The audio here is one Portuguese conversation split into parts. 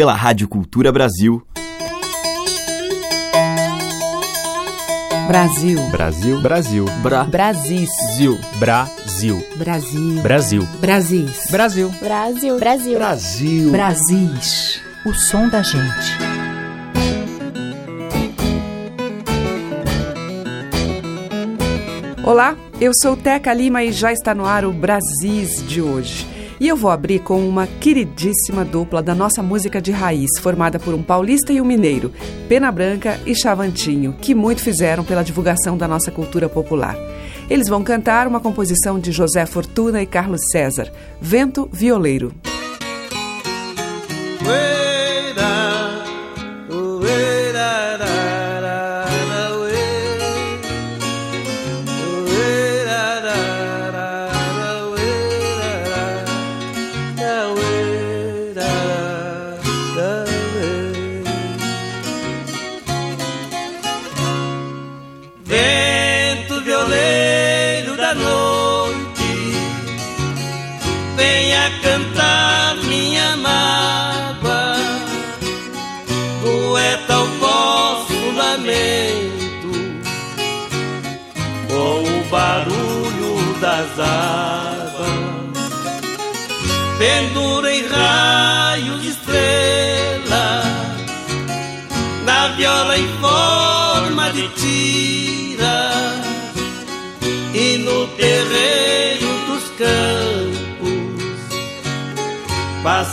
pela Rádio Cultura Brasil. Brasil. Brasil. Brasil. Bra. Brasil. Brasil. Brasil. Brasil. Brasil. Brasil. Brasil. Brasil. Brasil. Brasis. O som da gente. Olá, eu sou Teca Lima e já está no ar o Brasis de hoje. E eu vou abrir com uma queridíssima dupla da nossa música de raiz, formada por um paulista e um mineiro, Pena Branca e Chavantinho, que muito fizeram pela divulgação da nossa cultura popular. Eles vão cantar uma composição de José Fortuna e Carlos César, Vento Violeiro. Vento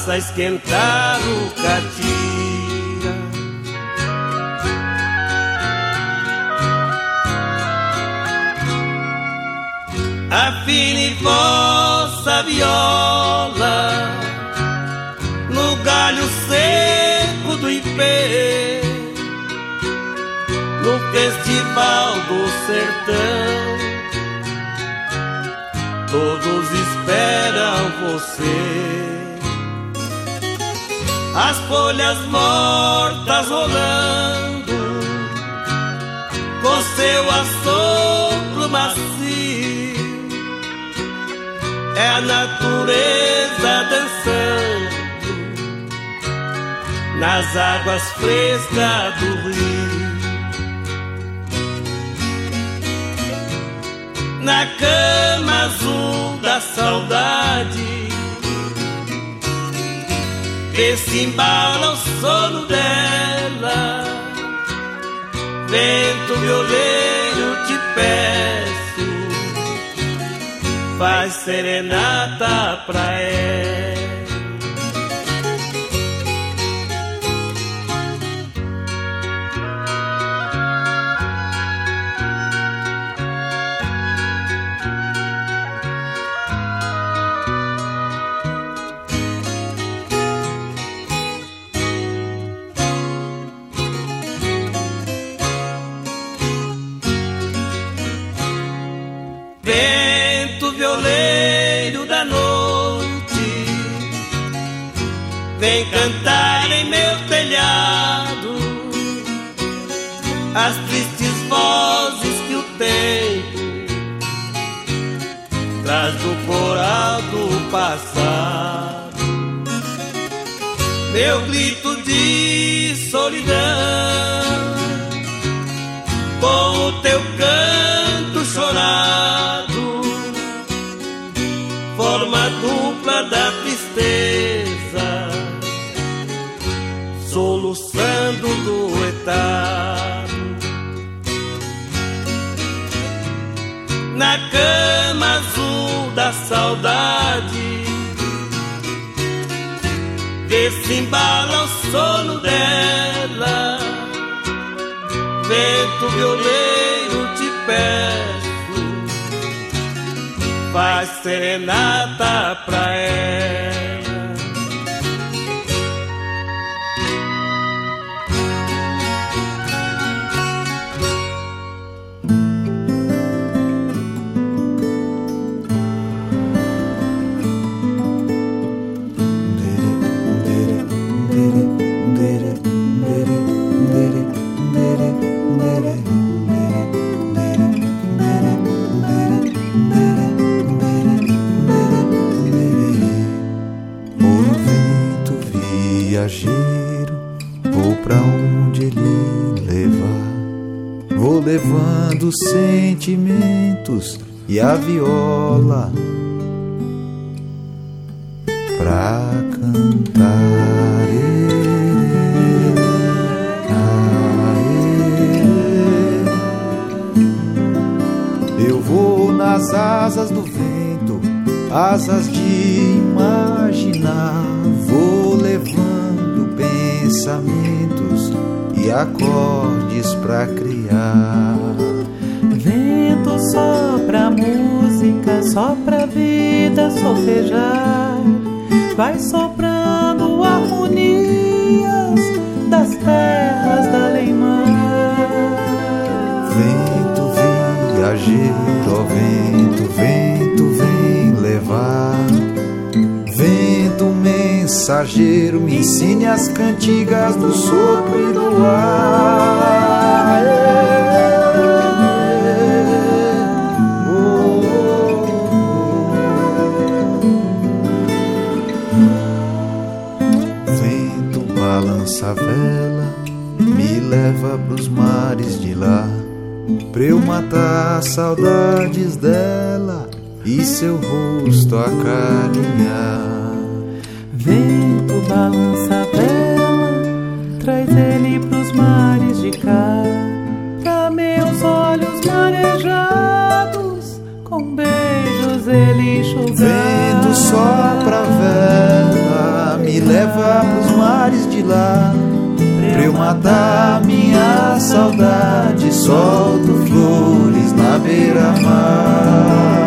a esquentar o catira. Afine vossa viola no galho seco do ipê no festival do sertão. Todos esperam você. As folhas mortas rolando, com seu assopro macio. É a natureza dançando nas águas frescas do rio. na cama azul da saudade. Vê se embala o sono dela. Vento violeiro te peço, faz serenata pra ela. Cantar em meu telhado as tristes vozes que o tempo traz do coral do passado. Meu grito de solidão, com o teu canto chorado, forma dupla da Na cama azul da saudade, vê se embala o sono dela. Vento violeiro te peço, faz serenata pra ela. Levando sentimentos e a viola pra cantar. Eu vou nas asas do vento, asas de imaginar. Vou levando pensamentos e acordes pra criar. Vento sopra música, sopra vida, solfejar. Vai soprando harmonias das terras da Leimã. Vento viajeiro, ó vento, vento mensageiro, me ensine as cantigas do sopro e do ar. Vento balança a vela, me leva pros mares de lá, pra eu matar saudades dela e seu rosto acarinhar. Balança a vela, traz ele pros mares de cá, pra meus olhos marejados, com beijos ele enxugar. Vento sopra a vela, me leva pros mares de lá, pra eu matar minha saudade, solto flores na beira-mar.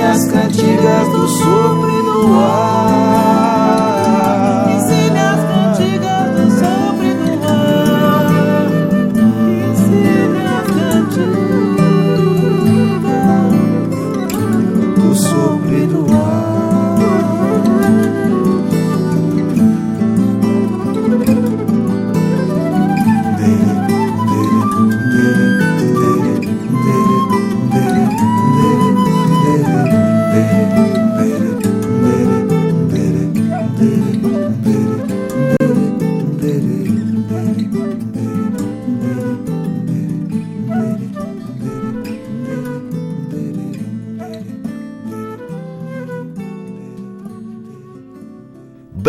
As cantigas do sopro e do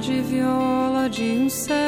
de viola de um céu.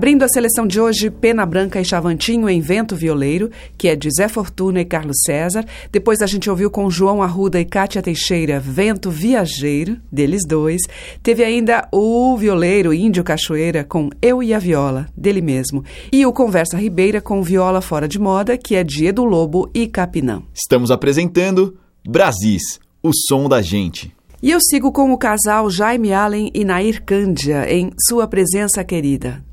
Abrindo a seleção de hoje, Pena Branca e Chavantinho em Vento Violeiro, que é de Zé Fortuna e Carlos César. Depois a gente ouviu com João Arruda e Cátia Teixeira, Vento Viajeiro, deles dois. Teve ainda o violeiro Índio Cachoeira com Eu e a Viola, dele mesmo. E o Conversa Ribeira com Viola Fora de Moda, que é de Edu Lobo e Capinã. Estamos apresentando Brasis, o som da gente. E eu sigo com o casal Jaime Allen e Nair Cândia em Sua Presença Querida.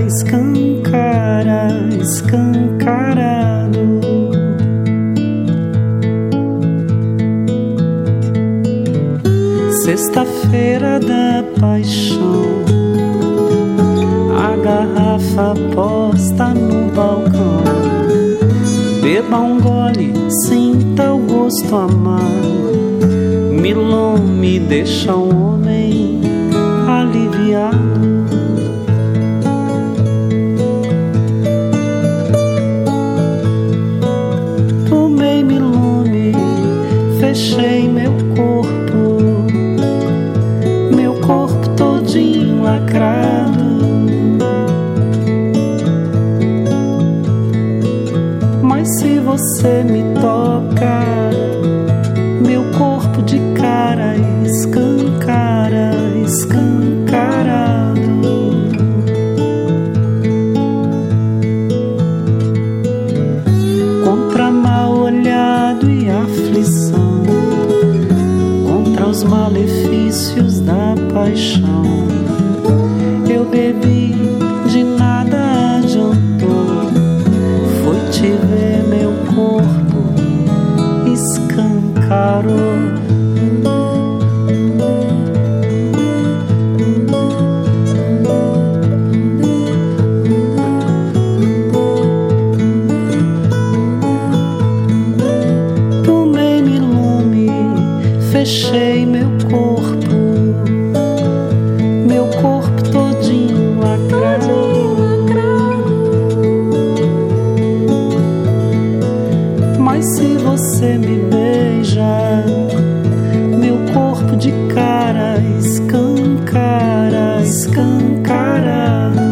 escancara, escancarado. Sexta-feira da paixão, a garrafa posta no balcão. Beba um gole, sinta o gosto amar. Milon me deixa um homem aliviado. deixei meu corpo, meu corpo todinho lacrado. Mas se você me toca, você me beija, meu corpo de cara escancara, escancara.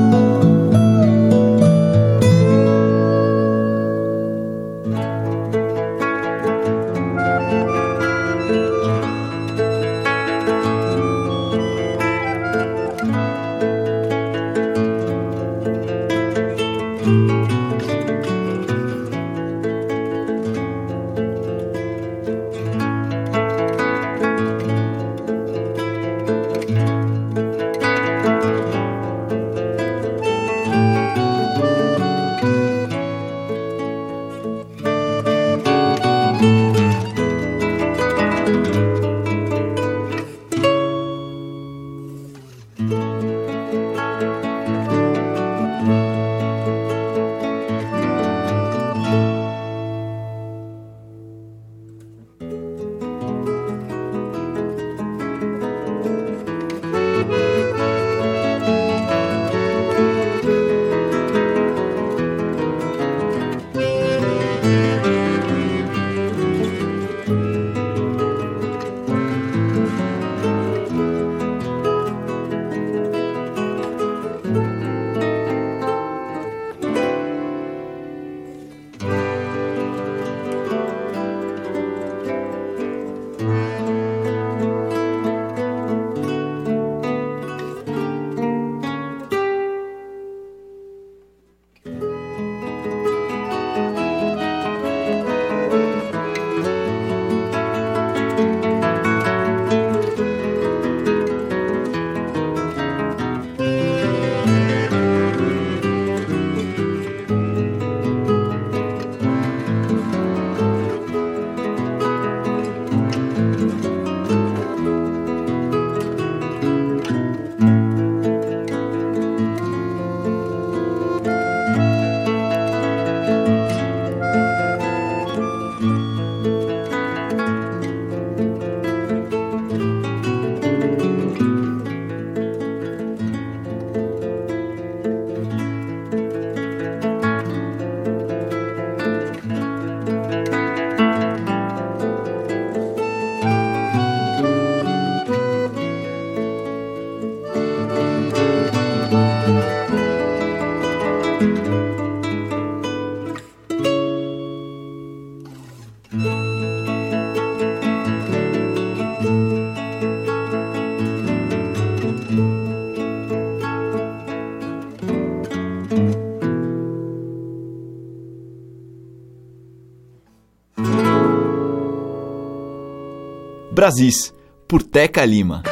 Brasis, por Teca Lima.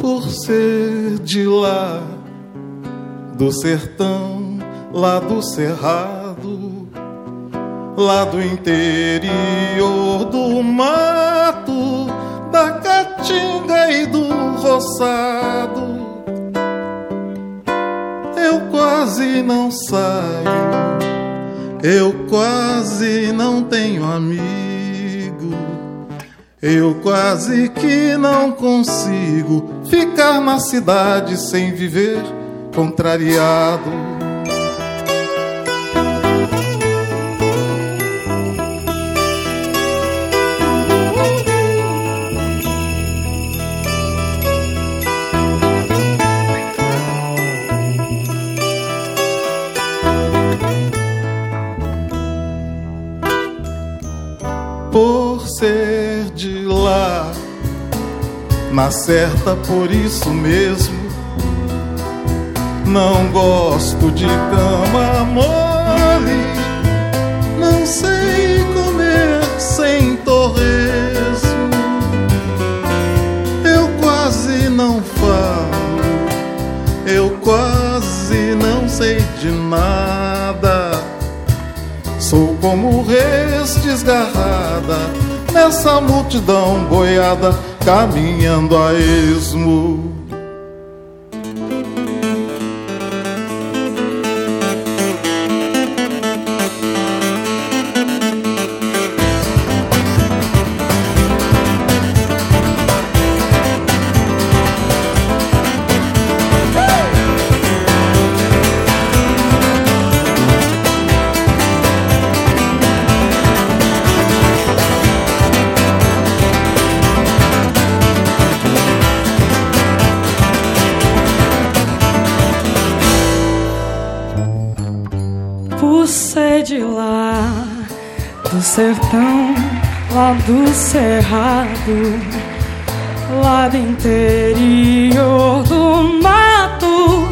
Por ser de lá, do sertão, lá do cerrado, lá do interior do mato, da caatinga e do roçado. Eu quase não saio, eu quase não tenho amigo. Eu quase que não consigo ficar na cidade sem viver contrariado. Na certa por isso mesmo. Não gosto de cama mole, não sei comer sem torresmo. Eu quase não falo, eu quase não sei de nada. Sou como res desgarrada nessa multidão boiada caminhando a esmo. Lá, do sertão, lá do cerrado, lá do interior do mato,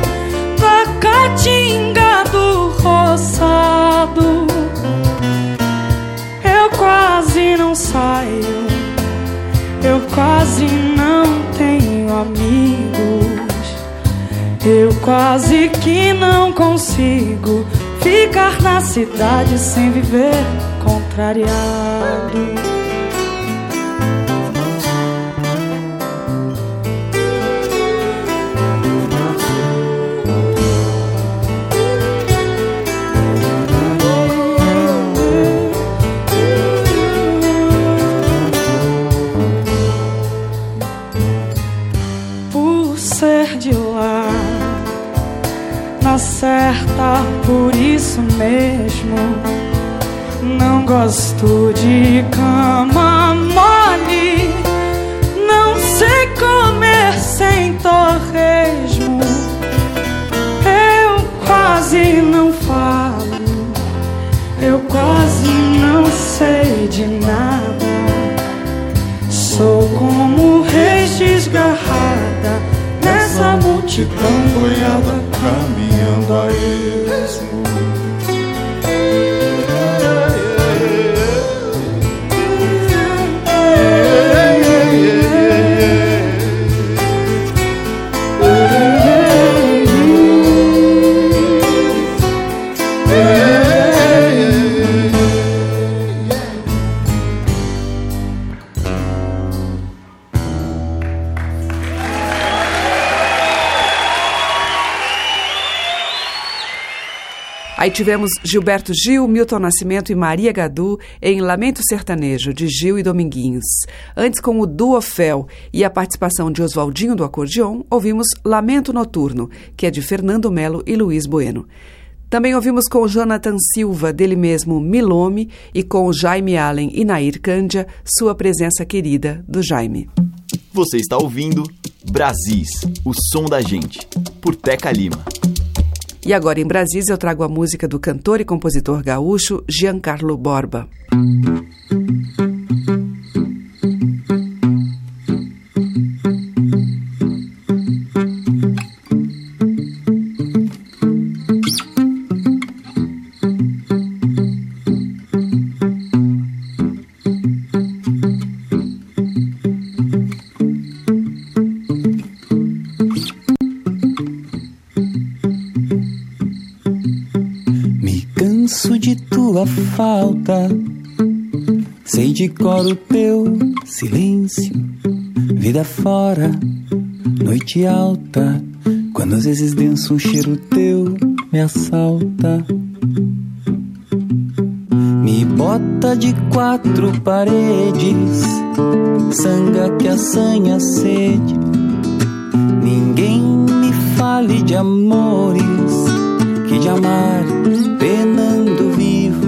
da caatinga do roçado. Eu quase não saio, eu quase não tenho amigos. Eu quase que não consigo ficar na cidade sem viver contrariado. Isso mesmo não gosto de cama mole, não sei comer sem torresmo. Eu quase não falo, eu quase não sei de nada. Sou como reis desgarrada nessa multidão boiada caminhando a esmo. Aí tivemos Gilberto Gil, Milton Nascimento e Maria Gadu em Lamento Sertanejo, de Gil e Dominguinhos. Antes, com o Duofel e a participação de Oswaldinho do acordeon, ouvimos Lamento Noturno, que é de Fernando Melo e Luiz Bueno. Também ouvimos com Jonathan Silva, dele mesmo Milome, e com Jaime Allen e Nair Cândia, sua presença querida do Jaime. Você está ouvindo Brasis, o som da gente, por Teca Lima. E agora em Brasília eu trago a música do cantor e compositor gaúcho Giancarlo Borba. Fora, noite alta. Quando às vezes denso um cheiro teu me assalta. Me bota de quatro paredes. Sanga que assanha a sede. Ninguém me fale de amores que de amar penando vivo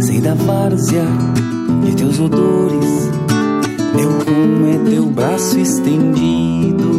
sei da várzea de teus odores meu rumo é teu braço estendido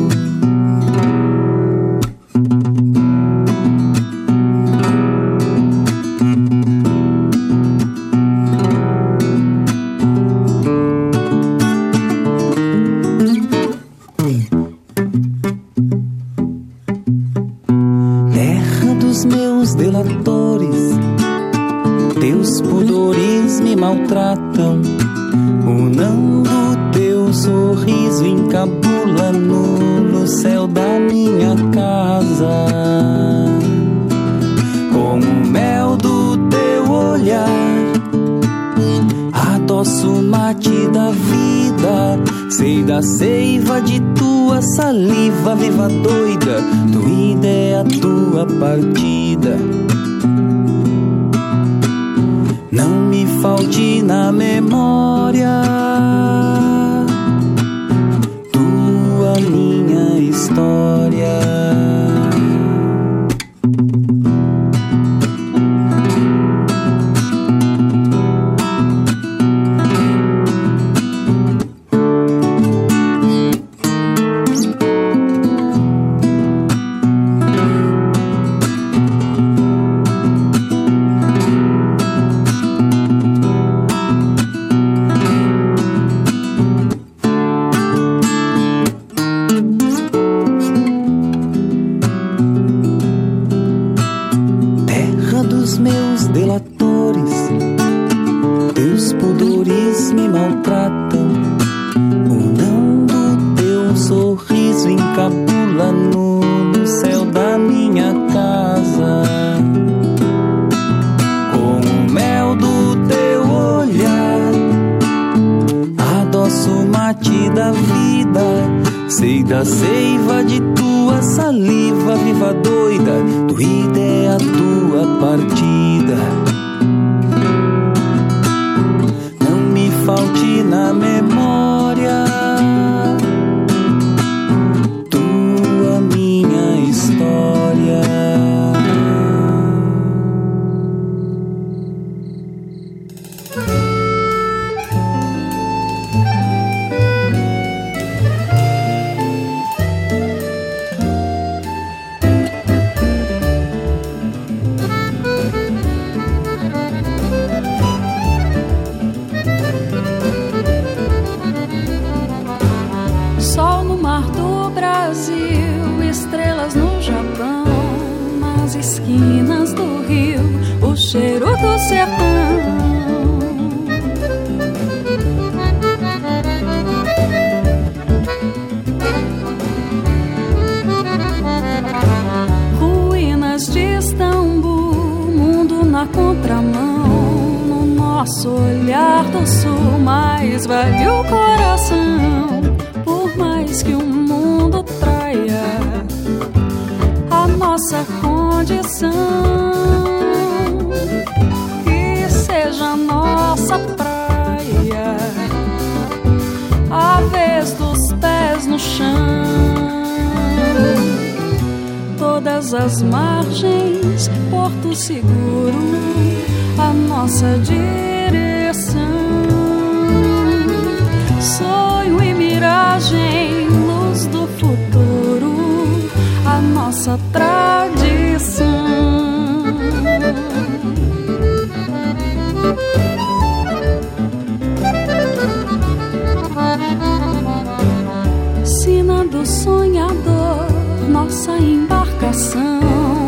Sei da seiva de tua saliva, viva doida, doida é a tua partida. Não me falte na mente nossa tradição. Sina do sonhador, nossa embarcação,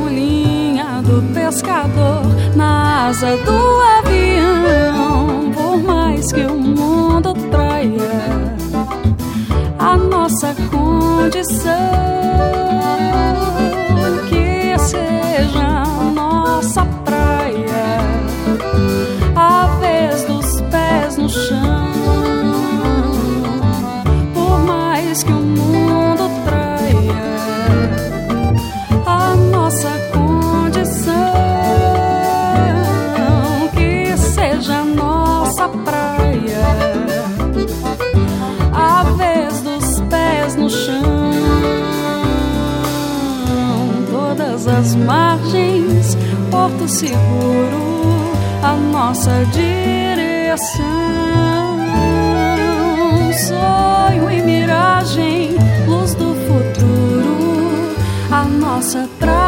linha do pescador, na asa do seguro a nossa direção. Sonho e miragem, luz do futuro, a nossa trajetória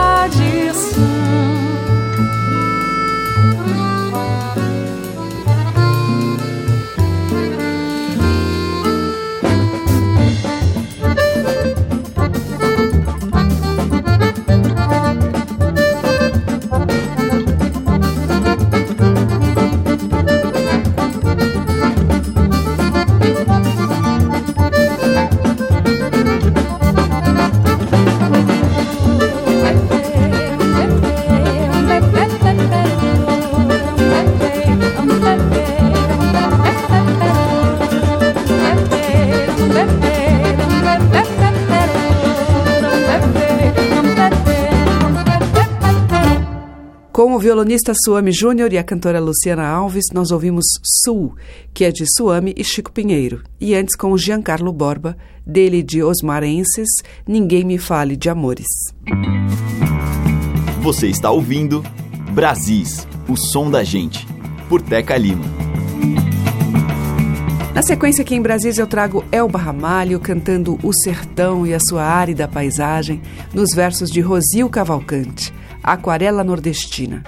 violonista Suame Júnior e a cantora Luciana Alves, nós ouvimos Sul, que é de Suame e Chico Pinheiro. E antes com o Giancarlo Borba, dele de Osmarenses, Ninguém Me Fale de Amores. Você está ouvindo Brasis, o som da gente, por Teca Lima. Na sequência aqui em Brasília eu trago Elba Ramalho cantando O Sertão e a sua árida paisagem nos versos de Rosil Cavalcante, Aquarela Nordestina.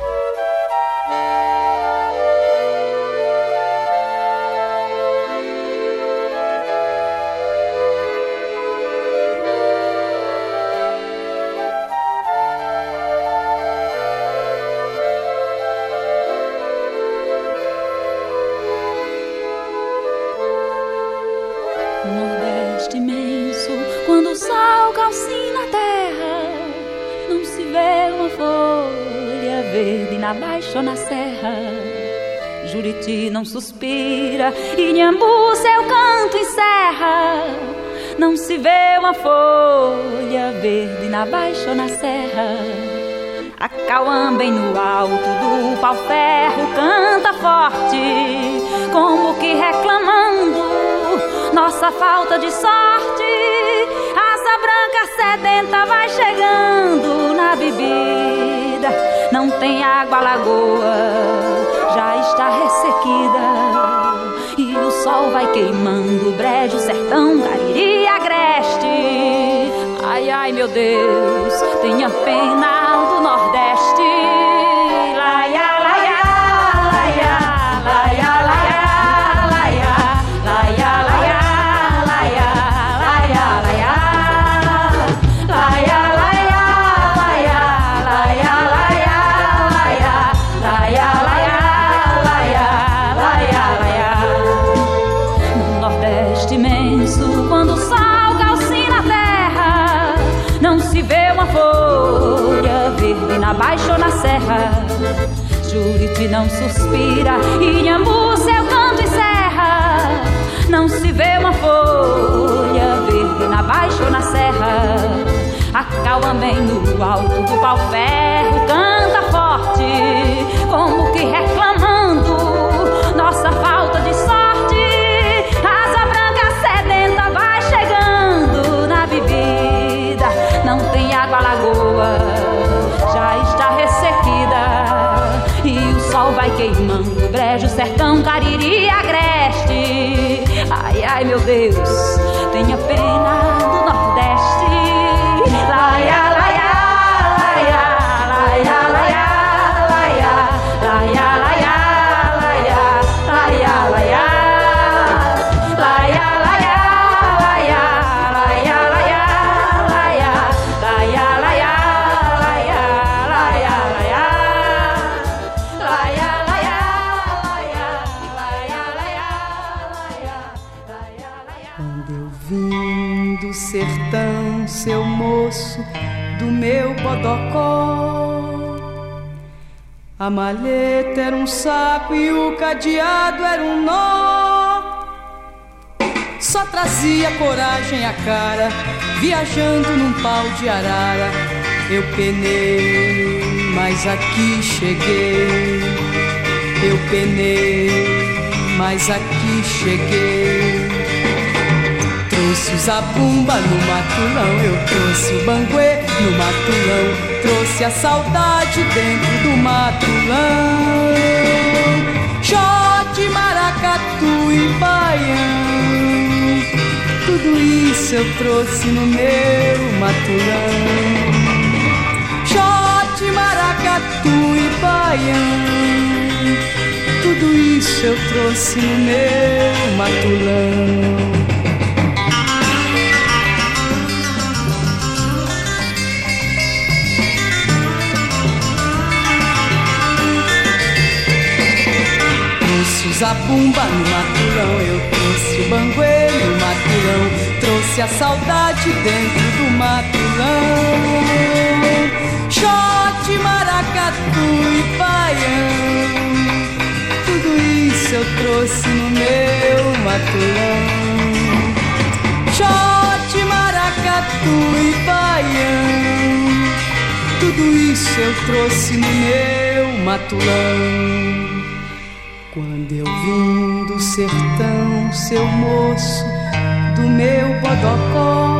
Ou na serra. A Cauã bem no alto do pau-ferro canta forte, como que reclamando nossa falta de sorte. Asa branca sedenta vai chegando na bebida. Não tem água, a lagoa já está ressequida. E o sol vai queimando Ai, meu Deus, tenha pena não suspira e Nhambu seu canto encerra. Não se vê uma folha verde na baixa ou na serra. A bem no alto do pau-ferro canta forte, como que reclamando nossa falta de sorte. Asa branca sedenta vai chegando na bebida. Não tem água, lagoa sol vai queimando brejo, sertão, cariri, agreste. Ai, ai, meu Deus, tenha pena do Nordeste. Laia, laia, laia, meu bodocó. A malheta era um saco e o cadeado era um nó. Só trazia coragem à cara, viajando num pau de arara. Eu penei, mas aqui cheguei. Eu penei, mas aqui cheguei. Trouxe o zabumba no matulão, eu trouxe o banguê no matulão, trouxe a saudade dentro do matulão. Xote, maracatu e baião, tudo isso eu trouxe no meu matulão. Xote, maracatu e baião, tudo isso eu trouxe no meu matulão. Zabumba no matulão, eu trouxe o banguê no matulão, trouxe a saudade dentro do matulão. Xote, maracatu e baião, tudo isso eu trouxe no meu matulão. Xote, maracatu e tudo Tudo isso eu trouxe no meu matulão. Quando eu vim do sertão, seu moço, do meu bodocó.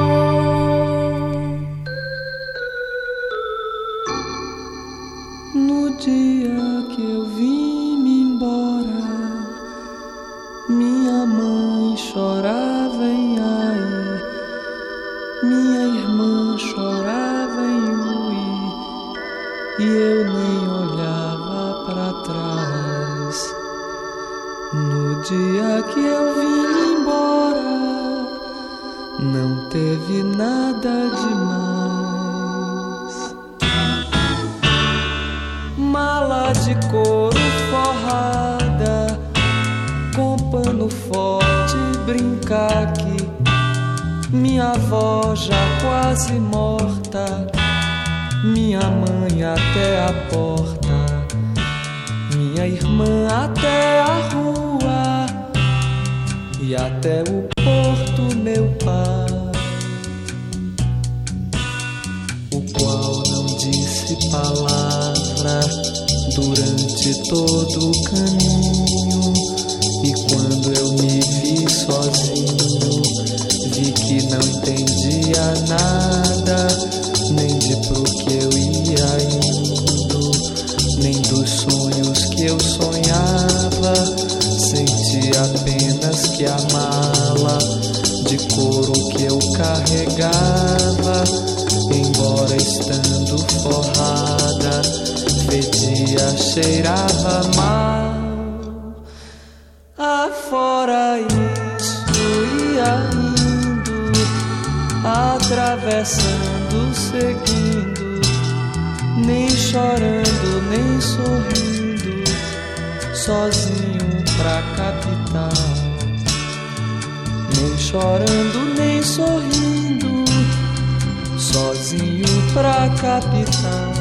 Pra capital.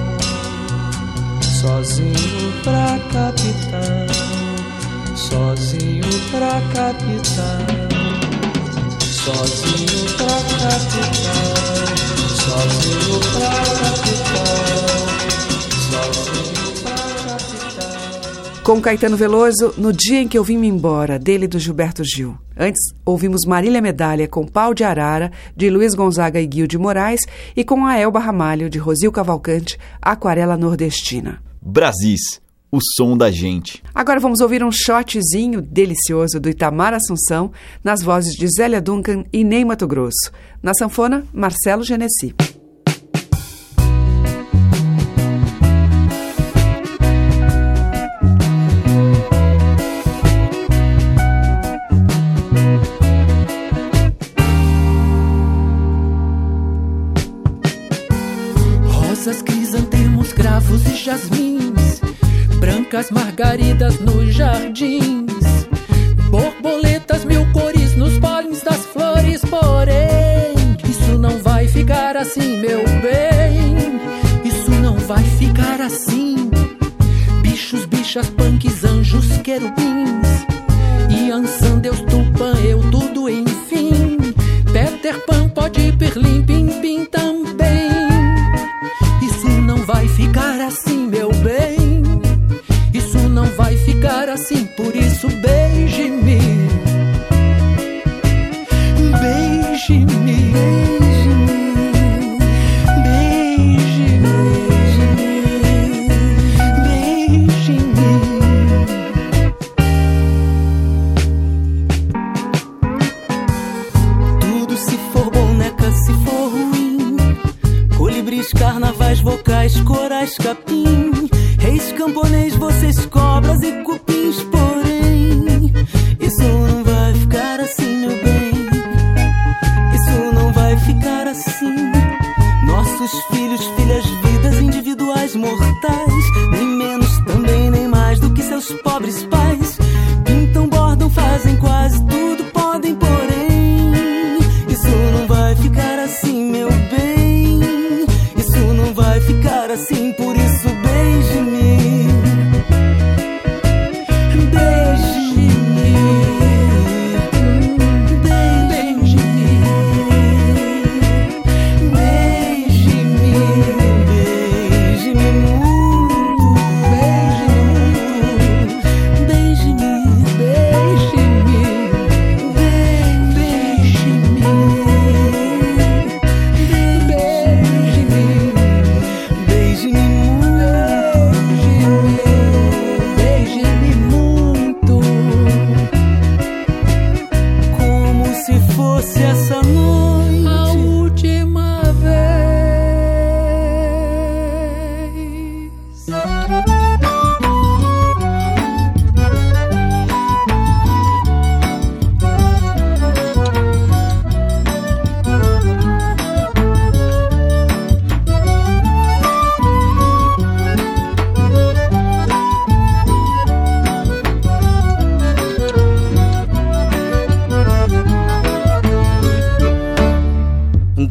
Sozinho pra capital, sozinho pra capital, sozinho pra capital, sozinho pra capital, sozinho. Com Caetano Veloso, No Dia em que eu vim me embora, dele do Gilberto Gil. Antes, ouvimos Marília Medalha com Pau de Arara, de Luiz Gonzaga e Guil de Moraes, e com a Elba Ramalho, de Rosil Cavalcante, Aquarela Nordestina. Brasis, o som da gente. Agora vamos ouvir um shotzinho delicioso do Itamar Assunção, nas vozes de Zélia Duncan e Ney Mato Grosso. Na sanfona, Marcelo Genesi. Brancas margaridas nos jardins, borboletas mil cores nos pólenes das flores, porém, isso não vai ficar assim, meu bem, isso não vai ficar assim. Bichos, bichas, punks, anjos, querubins, Yansan, Deus, Tupã, eu tudo, enfim. Peter Pan pode pirlim, pim, pim ficar assim, por isso beije-me. Beije-me.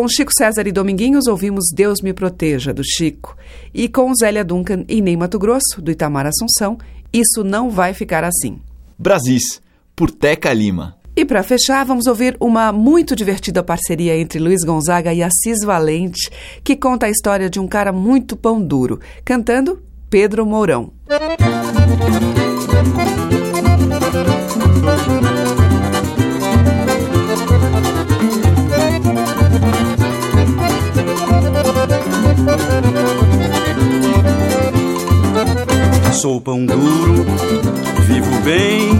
Com Chico César e Dominguinhos ouvimos Deus Me Proteja, do Chico. E com Zélia Duncan e Ney Mato Grosso, do Itamar Assunção, Isso Não Vai Ficar Assim. Brasis, por Teca Lima. E para fechar, vamos ouvir uma muito divertida parceria entre Luiz Gonzaga e Assis Valente, que conta a história de um cara muito pão duro, cantando Pedro Mourão. Sou pão duro, vivo bem.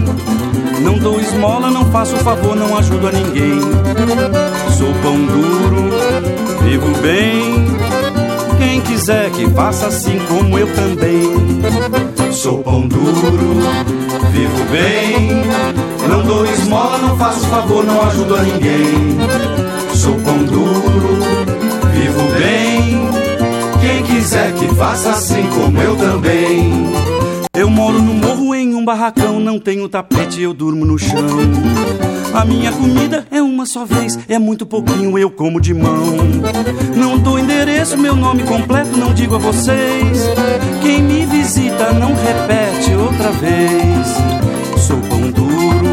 Não dou esmola, não faço favor, não ajudo a ninguém. Sou pão duro, vivo bem. Quem quiser que faça assim como eu também. Sou pão duro, vivo bem. Não dou esmola, não faço favor, não ajudo a ninguém. Sou pão duro, vivo bem. Quem quiser que faça assim como eu também. Barracão, não tenho tapete, eu durmo no chão. A minha comida é uma só vez, é muito pouquinho, eu como de mão. Não dou endereço, meu nome completo, não digo a vocês. Quem me visita não repete outra vez. Sou pão duro,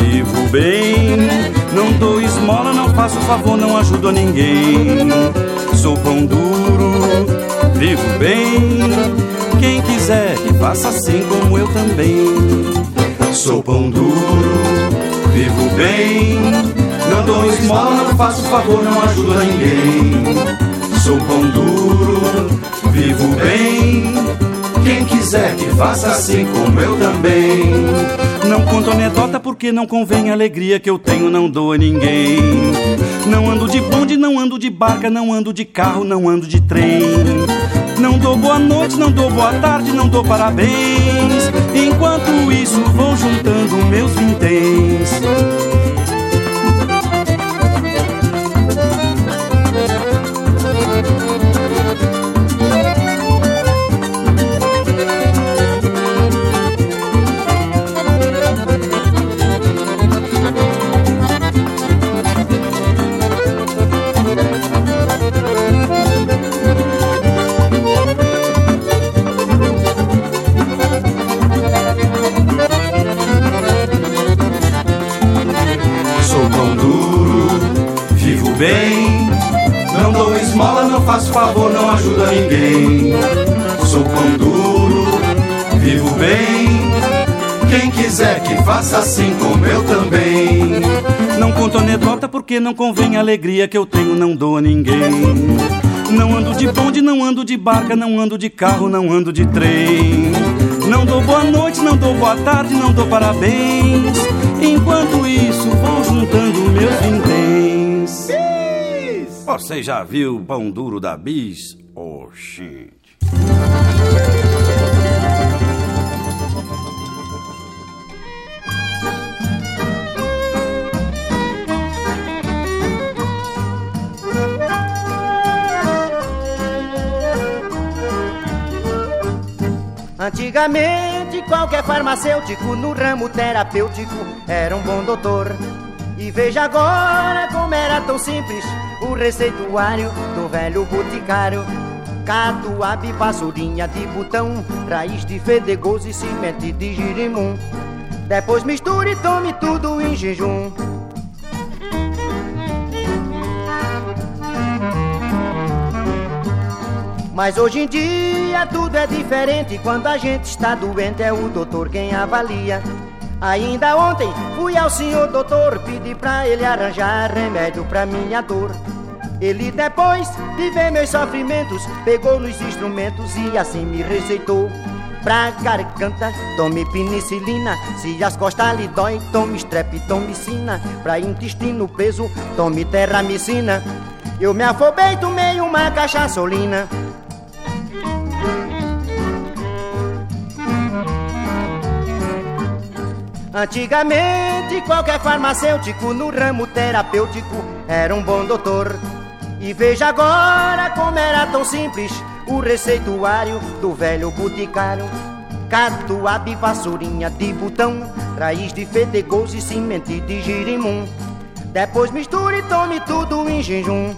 vivo bem. Não dou esmola, não faço favor, não ajudo a ninguém. Sou pão duro, vivo bem. Quem quiser que faça assim como eu também. Sou pão duro, vivo bem. Não dou esmola, não faço favor, não ajudo a ninguém. Sou pão duro, vivo bem. Quem quiser que faça assim como eu também. Não conto anedota porque não convém a alegria que eu tenho, não dou a ninguém. Não ando de bonde, não ando de barca, não ando de carro, não ando de trem. Não dou boa noite, não dou boa tarde, não dou parabéns. Enquanto isso, vou juntando meus vinténs. Quem quiser que faça assim como eu também. Não conto anedota porque não convém a alegria que eu tenho, não dou a ninguém. Não ando de bonde, não ando de barca, não ando de carro, não ando de trem. Não dou boa noite, não dou boa tarde, não dou parabéns. Enquanto isso, vou juntando meus vinténs. Você já viu o pão duro da bis? Oxi. Antigamente, qualquer farmacêutico no ramo terapêutico era um bom doutor. E veja agora como era tão simples o receituário do velho boticário. Catuaba e vassourinha de botão, raiz de fedegoso e semente de girimum. Depois misture e tome tudo em jejum. Mas hoje em dia tudo é diferente. Quando a gente está doente, é o doutor quem avalia. Ainda ontem fui ao senhor doutor, pedi pra ele arranjar remédio pra minha dor. Ele depois de ver meus sofrimentos, pegou nos instrumentos e assim me receitou. Pra garganta, tome penicilina. Se as costas lhe dói, tome streptomicina. Pra intestino preso, tome terramicina. Eu me afobei, tomei uma cachaçolina. Antigamente, qualquer farmacêutico no ramo terapêutico era um bom doutor. E veja agora como era tão simples o receituário do velho boticário. Catuaba vassourinha de botão, raiz de fedegoso e semente de girimum. Depois misture e tome tudo em jejum.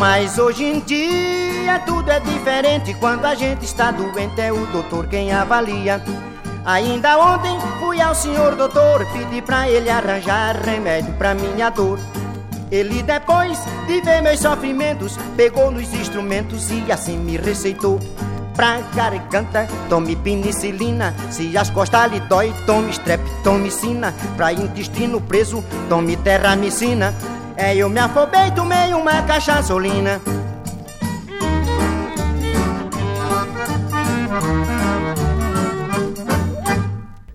Mas hoje em dia tudo é diferente. Quando a gente está doente, é o doutor quem avalia. Ainda ontem fui ao senhor doutor, pedi pra ele arranjar remédio pra minha dor. Ele depois de ver meus sofrimentos, pegou nos instrumentos e assim me receitou. Pra garganta, tome penicilina. Se as costas lhe dói, tome streptomicina. Pra intestino preso, tome terramicina. É, eu me afobei, tomei uma cachaçolina.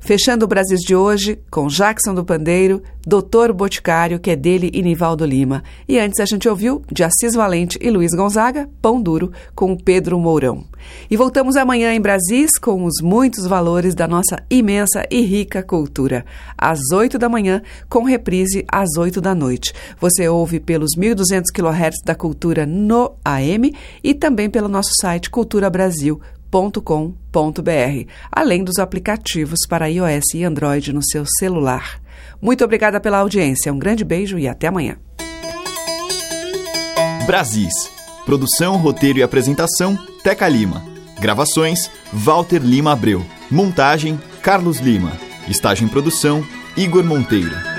Fechando o Brasil de hoje com Jackson do Pandeiro, Doutor Boticário, que é dele e Nivaldo Lima. E antes a gente ouviu de Assis Valente e Luiz Gonzaga, Pão Duro, com Pedro Mourão. E voltamos amanhã em Brasis com os muitos valores da nossa imensa e rica cultura. Às 8 da manhã, com reprise às 8 da noite. Você ouve pelos 1.200 kHz da Cultura no AM e também pelo nosso site culturabrasil.com www.radiocultura.com.br, além dos aplicativos para iOS e Android no seu celular. Muito obrigada pela audiência, um grande beijo e até amanhã. Brasis. Produção, roteiro e apresentação, Teca Lima. Gravações, Walter Lima Abreu. Montagem, Carlos Lima. Estágio em produção, Igor Monteiro.